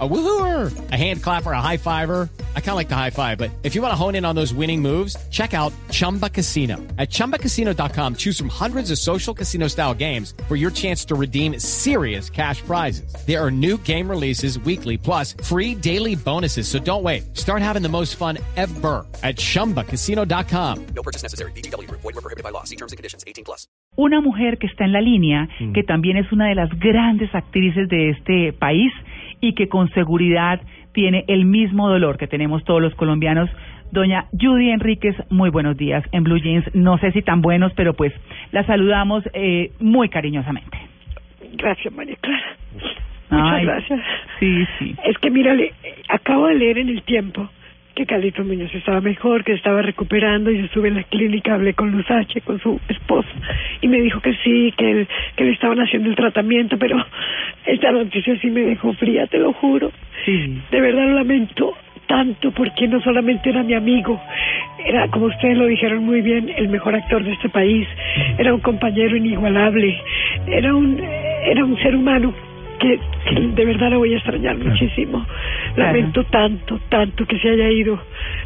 A woohooer, a hand clapper, a high fiver. I kind of like the high five, but if you want to hone in on those winning moves, check out Chumba Casino. At ChumbaCasino.com, choose from hundreds of social casino style games for your chance to redeem serious cash prizes. There are new game releases weekly, plus free daily bonuses. So don't wait. Start having the most fun ever at ChumbaCasino.com. No purchase necessary. BGW. Void were prohibited by law. See terms and conditions. 18 plus. Una mujer que está en la línea, mm. que también es una de las grandes actrices de este país, y que con seguridad tiene el mismo dolor que tenemos todos los colombianos. Doña Judy Enríquez, muy buenos días en Blue Jeans. No sé si tan buenos, pero pues la saludamos eh, muy cariñosamente. Gracias, María Clara. Muchas Ay, gracias. Sí, sí. Es que mírale, acabo de leer en el tiempo que Carlitos Muñoz estaba mejor, que estaba recuperando y yo estuve en la clínica, hablé con Luz H, con su esposo, y me dijo que sí, que, él, que le estaban haciendo el tratamiento, pero esta noticia sí me dejó fría, te lo juro. Sí. De verdad lo lamento tanto porque no solamente era mi amigo, era, como ustedes lo dijeron muy bien, el mejor actor de este país, era un compañero inigualable, era un, era un ser humano que, que de verdad lo voy a extrañar muchísimo. Lamento tanto, tanto que se haya ido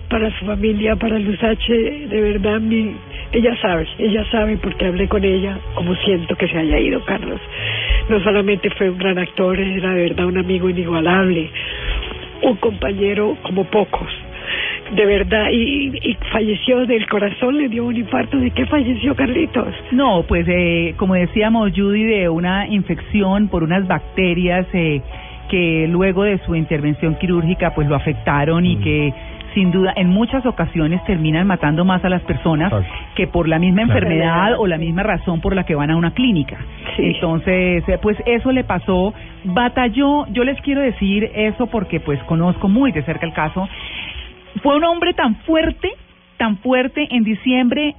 para su familia, para Luz H, de verdad mi, ella sabe, ella sabe porque hablé con ella como siento que se haya ido Carlos. No solamente fue un gran actor, era de verdad un amigo inigualable, un compañero como pocos. De verdad, y, y falleció del corazón, le dio un infarto. ¿De qué falleció Carlitos? No, pues eh, como decíamos, Judy, de una infección por unas bacterias eh, que luego de su intervención quirúrgica pues lo afectaron y que sin duda en muchas ocasiones terminan matando más a las personas que por la misma enfermedad o la misma razón por la que van a una clínica. Sí. Entonces, eh, pues eso le pasó, batalló, yo les quiero decir eso porque pues conozco muy de cerca el caso, fue un hombre tan fuerte, tan fuerte en diciembre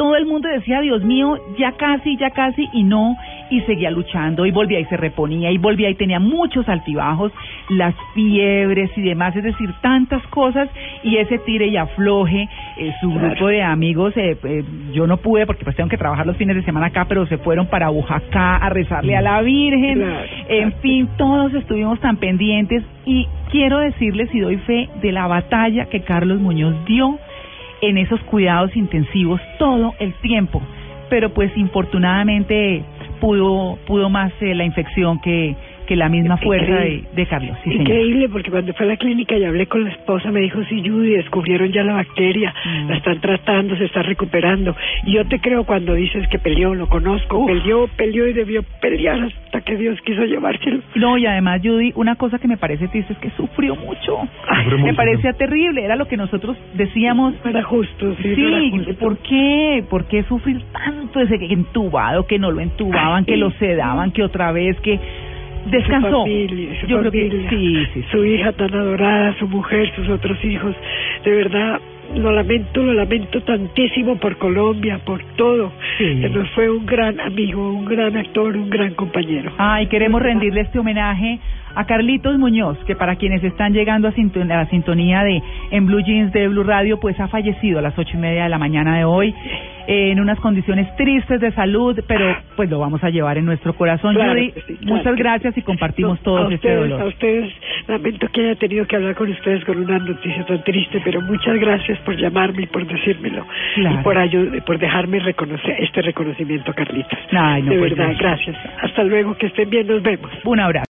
todo el mundo decía, Dios mío, ya casi, ya casi, y no, y seguía luchando, y volvía y se reponía, y volvía y tenía muchos altibajos, las fiebres y demás, es decir, tantas cosas, y ese tire y afloje, eh, su grupo de amigos, eh, eh, yo no pude porque pues tengo que trabajar los fines de semana acá, pero se fueron para Oaxaca a rezarle a la Virgen, en fin, todos estuvimos tan pendientes, y quiero decirles y doy fe de la batalla que Carlos Muñoz dio en esos cuidados intensivos todo el tiempo, pero pues infortunadamente pudo pudo más eh, la infección que, que la misma fuerza de, de Carlos. Sí, señor. Increíble, porque cuando fue a la clínica y hablé con la esposa, me dijo, sí, Judy, descubrieron ya la bacteria, Mm. la están tratando, se está recuperando. Y yo te creo cuando dices que peleó, lo conozco, peleó, peleó y debió pelear hasta que Dios quiso llevárselo. No, y además, Judy, una cosa que me parece triste es que sufrió mucho. Ay, me parecía terrible, era lo que nosotros decíamos. era justo, sí, no era Sí, justo. ¿por qué? ¿Por qué sufrir tanto ese entubado, que no lo entubaban, Ay, que sí. lo sedaban, que otra vez, que descansó? Su familia, su Yo creo que sí, sí, su hija tan adorada, su mujer, sus otros hijos. De verdad, lo lamento, lo lamento tantísimo por Colombia, por todo. Sí. Nos fue un gran amigo, un gran actor, un gran compañero. Ay, queremos rendirle este homenaje a Carlitos Muñoz, que para quienes están llegando a, a la sintonía de en Blue Jeans de Blue Radio, pues ha fallecido a las ocho y media de la mañana de hoy en unas condiciones tristes de salud, pero pues lo vamos a llevar en nuestro corazón. Claro Judy, que sí, claro muchas gracias y compartimos No, todos a este ustedes, A dolor. ustedes, lamento que haya tenido que hablar con ustedes con una noticia tan triste, pero muchas gracias por llamarme y por decírmelo. Claro. Y por, ayu- por dejarme reconocer este reconocimiento, Carlitos. Ay, no, de pues, verdad, gracias. gracias. Hasta luego, que estén bien, nos vemos. Un abrazo.